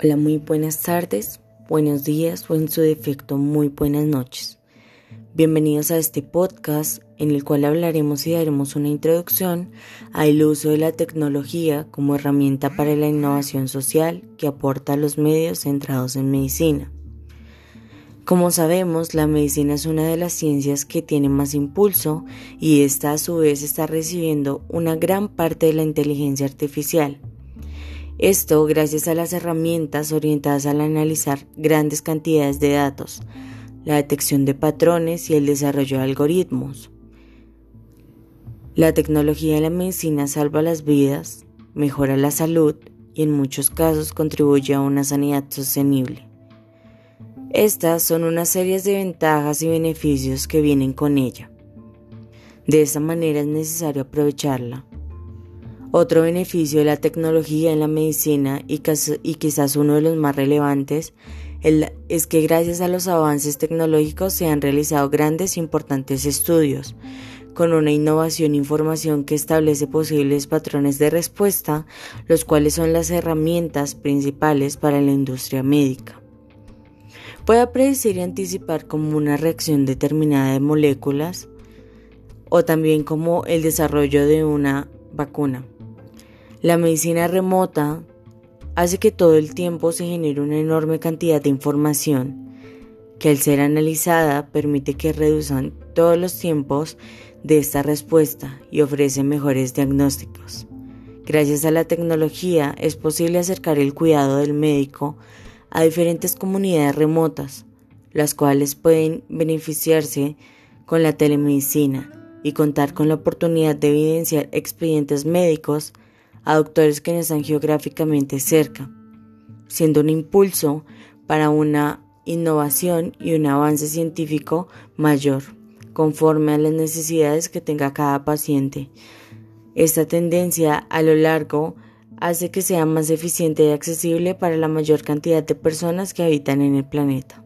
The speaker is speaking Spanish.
Hola, muy buenas tardes, buenos días o en su defecto muy buenas noches. Bienvenidos a este podcast en el cual hablaremos y daremos una introducción al uso de la tecnología como herramienta para la innovación social que aporta a los medios centrados en medicina. Como sabemos, la medicina es una de las ciencias que tiene más impulso y esta a su vez está recibiendo una gran parte de la inteligencia artificial esto gracias a las herramientas orientadas al analizar grandes cantidades de datos, la detección de patrones y el desarrollo de algoritmos. La tecnología de la medicina salva las vidas, mejora la salud y en muchos casos contribuye a una sanidad sostenible. Estas son una serie de ventajas y beneficios que vienen con ella. De esta manera es necesario aprovecharla otro beneficio de la tecnología en la medicina y, quizás uno de los más relevantes es que gracias a los avances tecnológicos se han realizado grandes e importantes estudios con una innovación e información que establece posibles patrones de respuesta, los cuales son las herramientas principales para la industria médica. Puede predecir y anticipar como una reacción determinada de moléculas o también como el desarrollo de una vacuna. La medicina remota hace que todo el tiempo se genere una enorme cantidad de información que al ser analizada permite que reduzcan todos los tiempos de esta respuesta y ofrece mejores diagnósticos. Gracias a la tecnología es posible acercar el cuidado del médico a diferentes comunidades remotas, las cuales pueden beneficiarse con la telemedicina y contar con la oportunidad de evidenciar expedientes médicos a doctores que no están geográficamente cerca, siendo un impulso para una innovación y un avance científico mayor, conforme a las necesidades que tenga cada paciente. Esta tendencia a lo largo hace que sea más eficiente y accesible para la mayor cantidad de personas que habitan en el planeta.